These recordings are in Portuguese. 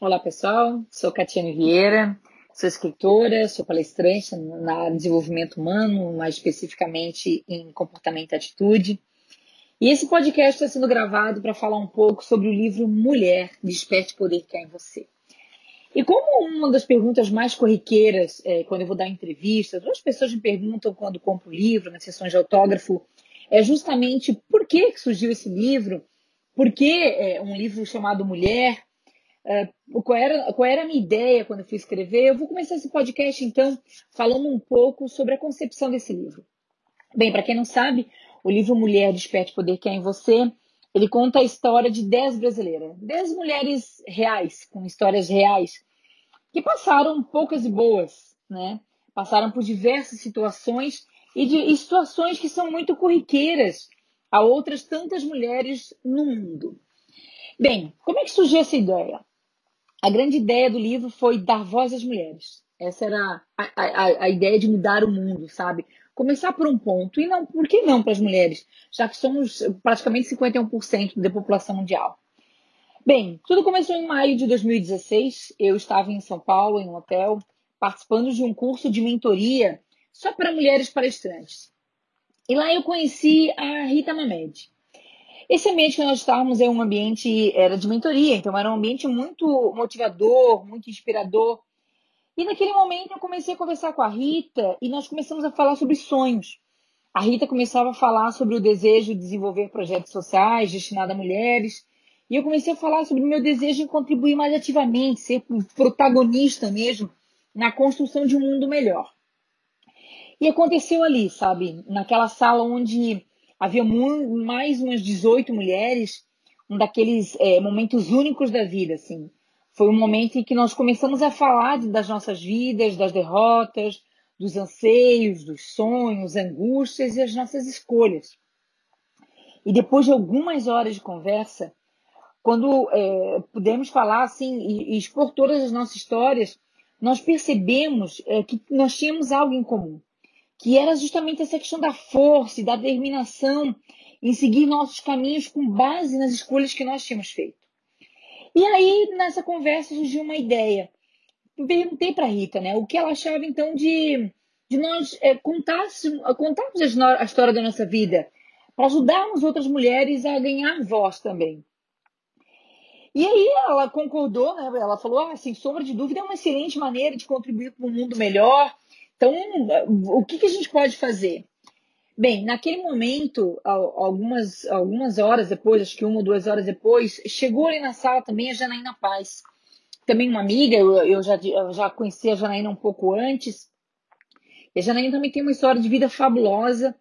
Olá, pessoal. Sou Catiane Vieira, sou escritora, sou palestrante na área de desenvolvimento humano, mais especificamente em comportamento e atitude. E esse podcast está sendo gravado para falar um pouco sobre o livro Mulher, Desperte o Poder que há em Você. E como uma das perguntas mais corriqueiras é, quando eu vou dar entrevistas, as pessoas me perguntam quando compro o livro, nas sessões de autógrafo, é justamente por que surgiu esse livro, por que é, um livro chamado Mulher, é, qual, era, qual era a minha ideia quando eu fui escrever. Eu vou começar esse podcast, então, falando um pouco sobre a concepção desse livro. Bem, para quem não sabe, o livro Mulher Desperte Poder que é em Você, ele conta a história de 10 brasileiras, 10 mulheres reais, com histórias reais, que passaram poucas e boas, né? Passaram por diversas situações e de e situações que são muito corriqueiras a outras tantas mulheres no mundo. Bem, como é que surgiu essa ideia? A grande ideia do livro foi dar voz às mulheres. Essa era a, a, a ideia de mudar o mundo, sabe? Começar por um ponto. E não, por que não para as mulheres? Já que somos praticamente 51% da população mundial. Bem, tudo começou em maio de 2016. Eu estava em São Paulo, em um hotel, participando de um curso de mentoria só para mulheres palestrantes. E lá eu conheci a Rita Mamed. Esse ambiente que nós estávamos é um ambiente era de mentoria, então era um ambiente muito motivador, muito inspirador. E naquele momento eu comecei a conversar com a Rita e nós começamos a falar sobre sonhos. A Rita começava a falar sobre o desejo de desenvolver projetos sociais destinados a mulheres. E eu comecei a falar sobre o meu desejo de contribuir mais ativamente, ser protagonista mesmo na construção de um mundo melhor. E aconteceu ali, sabe? Naquela sala onde havia mais umas 18 mulheres, um daqueles é, momentos únicos da vida, assim. Foi um momento em que nós começamos a falar das nossas vidas, das derrotas, dos anseios, dos sonhos, angústias e as nossas escolhas. E depois de algumas horas de conversa, quando é, pudemos falar assim e, e, expor todas as nossas histórias, nós percebemos é, que nós tínhamos algo em comum que era justamente essa questão da força e da determinação em seguir nossos caminhos com base nas escolhas que nós tínhamos feito. E aí, nessa conversa, surgiu uma ideia. Perguntei para a Rita né, o que ela achava então de, de nós é, contarmos, contarmos a história da nossa vida, para ajudarmos outras mulheres a ganhar voz também. E aí ela concordou, né? Ela falou, ah, sem sombra de dúvida, é uma excelente maneira de contribuir para um mundo melhor. Então, o que, que a gente pode fazer? Bem, naquele momento, algumas, algumas horas depois, acho que uma ou duas horas depois, chegou ali na sala também a Janaína Paz. Também uma amiga, eu, eu, já, eu já conheci a Janaína um pouco antes. E a Janaína também tem uma história de vida fabulosa.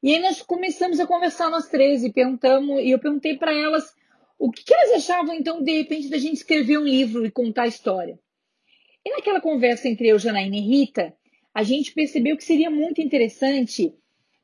E aí nós começamos a conversar nós três e perguntamos, e eu perguntei para elas o que, que elas achavam, então, de repente, da gente escrever um livro e contar a história. E naquela conversa entre eu, Janaína e Rita, a gente percebeu que seria muito interessante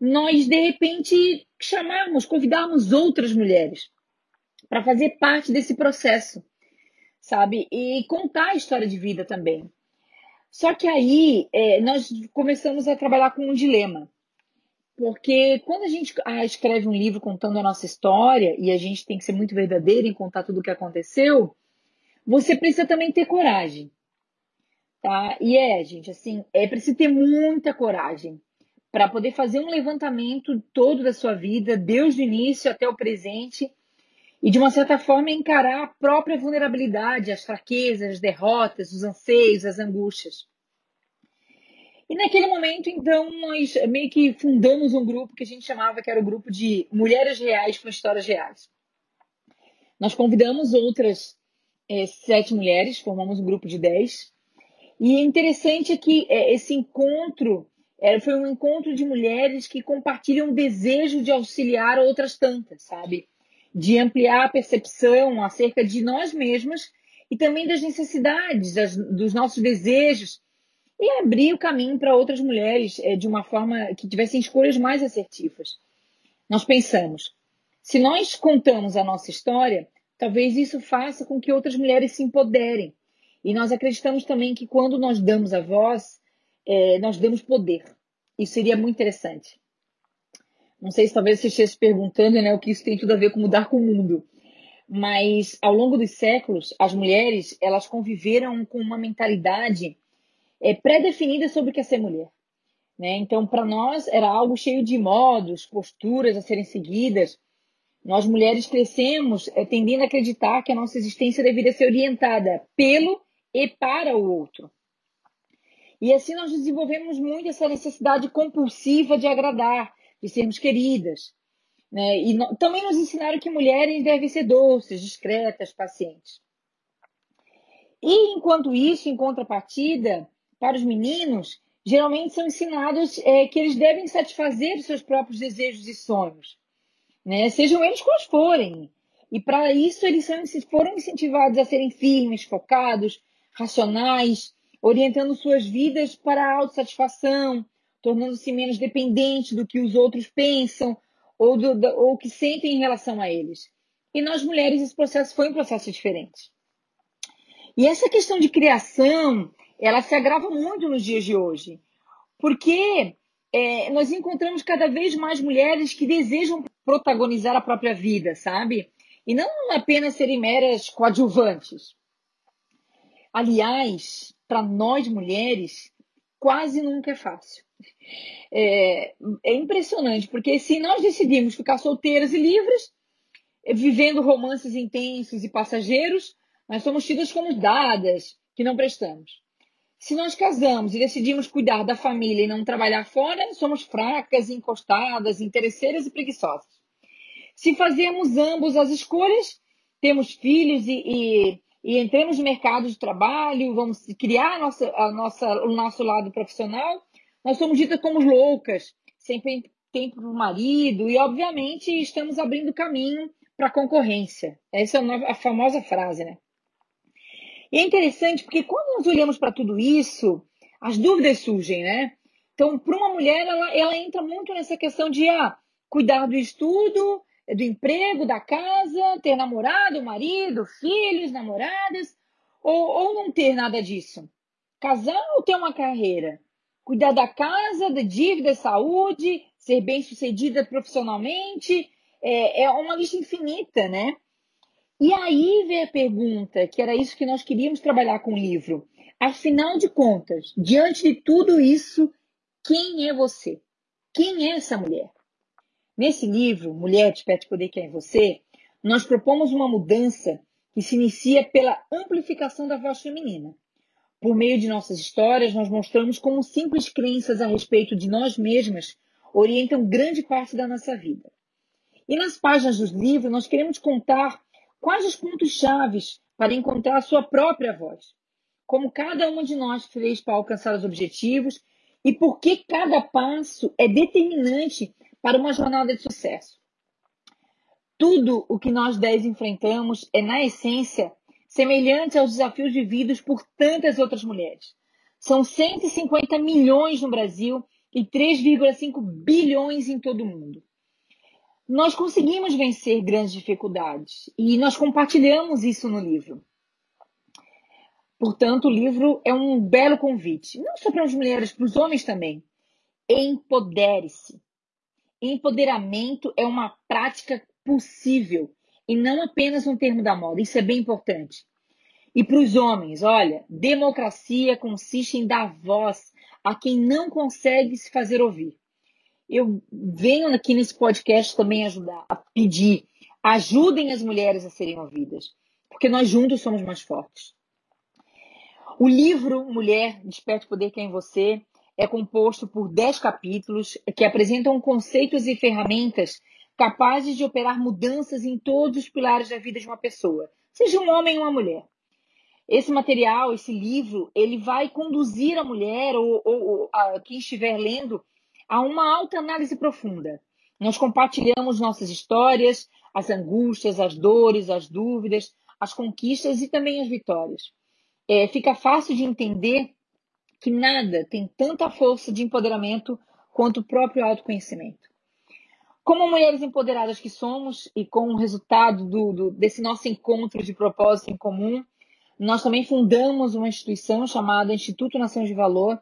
nós, de repente, chamarmos, convidarmos outras mulheres para fazer parte desse processo, sabe? E contar a história de vida também. Só que aí é, nós começamos a trabalhar com um dilema. Porque quando a gente ah, escreve um livro contando a nossa história, e a gente tem que ser muito verdadeiro em contar tudo o que aconteceu, você precisa também ter coragem. Tá? E é, gente, assim, é preciso ter muita coragem para poder fazer um levantamento todo da sua vida, desde o início até o presente, e de uma certa forma encarar a própria vulnerabilidade, as fraquezas, as derrotas, os anseios, as angústias. E naquele momento, então, nós meio que fundamos um grupo que a gente chamava que era o grupo de Mulheres Reais com Histórias Reais. Nós convidamos outras é, sete mulheres, formamos um grupo de dez, e é interessante que é, esse encontro é, foi um encontro de mulheres que compartilham o desejo de auxiliar outras tantas, sabe? De ampliar a percepção acerca de nós mesmas e também das necessidades, das, dos nossos desejos e abrir o caminho para outras mulheres é, de uma forma que tivessem escolhas mais assertivas. Nós pensamos, se nós contamos a nossa história, talvez isso faça com que outras mulheres se empoderem e nós acreditamos também que quando nós damos a voz, é, nós damos poder. Isso seria muito interessante. Não sei se talvez você esteja se perguntando né, o que isso tem tudo a ver com mudar com o mundo. mas ao longo dos séculos, as mulheres elas conviveram com uma mentalidade é, pré-definida sobre o que é ser mulher. Né? Então, para nós, era algo cheio de modos, posturas a serem seguidas. Nós, mulheres, crescemos é, tendendo a acreditar que a nossa existência deveria ser orientada pelo e para o outro. E assim nós desenvolvemos muito essa necessidade compulsiva de agradar, de sermos queridas. Né? E no, também nos ensinaram que mulheres devem ser doces, discretas, pacientes. E enquanto isso, em contrapartida, para os meninos, geralmente são ensinados é, que eles devem satisfazer os seus próprios desejos e sonhos, né? sejam eles quais forem. E para isso eles são, foram incentivados a serem firmes, focados, racionais, orientando suas vidas para a autossatisfação, tornando-se menos dependentes do que os outros pensam ou, do, do, ou que sentem em relação a eles. E nós mulheres esse processo foi um processo diferente. E essa questão de criação, ela se agrava muito nos dias de hoje, porque é, nós encontramos cada vez mais mulheres que desejam protagonizar a própria vida, sabe? E não apenas serem meras coadjuvantes. Aliás, para nós mulheres, quase nunca é fácil. É, é, impressionante, porque se nós decidimos ficar solteiras e livres, vivendo romances intensos e passageiros, nós somos tidas como dadas, que não prestamos. Se nós casamos e decidimos cuidar da família e não trabalhar fora, somos fracas, encostadas, interesseiras e preguiçosas. Se fazemos ambos as escolhas, temos filhos e, e e entramos no mercado de trabalho, vamos criar a nossa, a nossa, o nosso lado profissional, nós somos ditas como loucas, sem tempo para o marido, e obviamente estamos abrindo caminho para a concorrência. Essa é a famosa frase, né? E é interessante porque quando nós olhamos para tudo isso, as dúvidas surgem, né? Então, para uma mulher, ela, ela entra muito nessa questão de ah, cuidar do estudo, do emprego, da casa, ter namorado, marido, filhos, namoradas, ou, ou não ter nada disso? Casar ou ter uma carreira? Cuidar da casa, da dívida, saúde, ser bem sucedida profissionalmente, é, é uma lista infinita, né? E aí vem a pergunta, que era isso que nós queríamos trabalhar com o livro. Afinal de contas, diante de tudo isso, quem é você? Quem é essa mulher? Nesse livro, Mulher, Desperte Poder que é Você, nós propomos uma mudança que se inicia pela amplificação da voz feminina. Por meio de nossas histórias, nós mostramos como simples crenças a respeito de nós mesmas orientam grande parte da nossa vida. E nas páginas dos livros, nós queremos contar quais os pontos chaves para encontrar a sua própria voz, como cada uma de nós fez para alcançar os objetivos e por que cada passo é determinante para uma jornada de sucesso. Tudo o que nós dez enfrentamos é, na essência, semelhante aos desafios vividos por tantas outras mulheres. São 150 milhões no Brasil e 3,5 bilhões em todo o mundo. Nós conseguimos vencer grandes dificuldades e nós compartilhamos isso no livro. Portanto, o livro é um belo convite, não só para as mulheres, para os homens também. Empodere-se. Empoderamento é uma prática possível e não apenas um termo da moda. Isso é bem importante. E para os homens, olha, democracia consiste em dar voz a quem não consegue se fazer ouvir. Eu venho aqui nesse podcast também ajudar a pedir, ajudem as mulheres a serem ouvidas, porque nós juntos somos mais fortes. O livro Mulher, Desperte o Poder que é em Você é composto por 10 capítulos que apresentam conceitos e ferramentas capazes de operar mudanças em todos os pilares da vida de uma pessoa, seja um homem ou uma mulher. Esse material, esse livro, ele vai conduzir a mulher ou, ou, ou a quem estiver lendo a uma alta análise profunda. Nós compartilhamos nossas histórias, as angústias, as dores, as dúvidas, as conquistas e também as vitórias. É, fica fácil de entender que nada tem tanta força de empoderamento quanto o próprio autoconhecimento. Como mulheres empoderadas que somos e com o resultado do, do, desse nosso encontro de propósito em comum, nós também fundamos uma instituição chamada Instituto Nação de Valor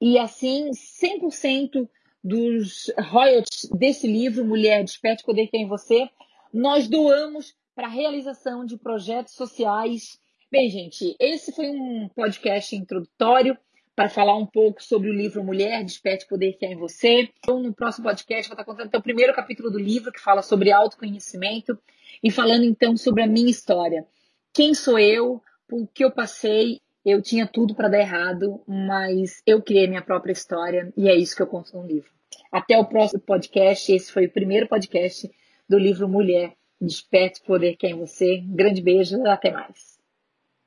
e assim 100% dos royalties desse livro, Mulher Desperte Poder Tem em Você, nós doamos para a realização de projetos sociais. Bem, gente, esse foi um podcast introdutório para falar um pouco sobre o livro Mulher, Desperte o Poder que é em Você. Então, no próximo podcast, vou estar contando o primeiro capítulo do livro, que fala sobre autoconhecimento, e falando então sobre a minha história. Quem sou eu, o que eu passei. Eu tinha tudo para dar errado, mas eu criei minha própria história e é isso que eu conto no livro. Até o próximo podcast. Esse foi o primeiro podcast do livro Mulher, Desperte o Poder que é em Você. Um grande beijo, até mais.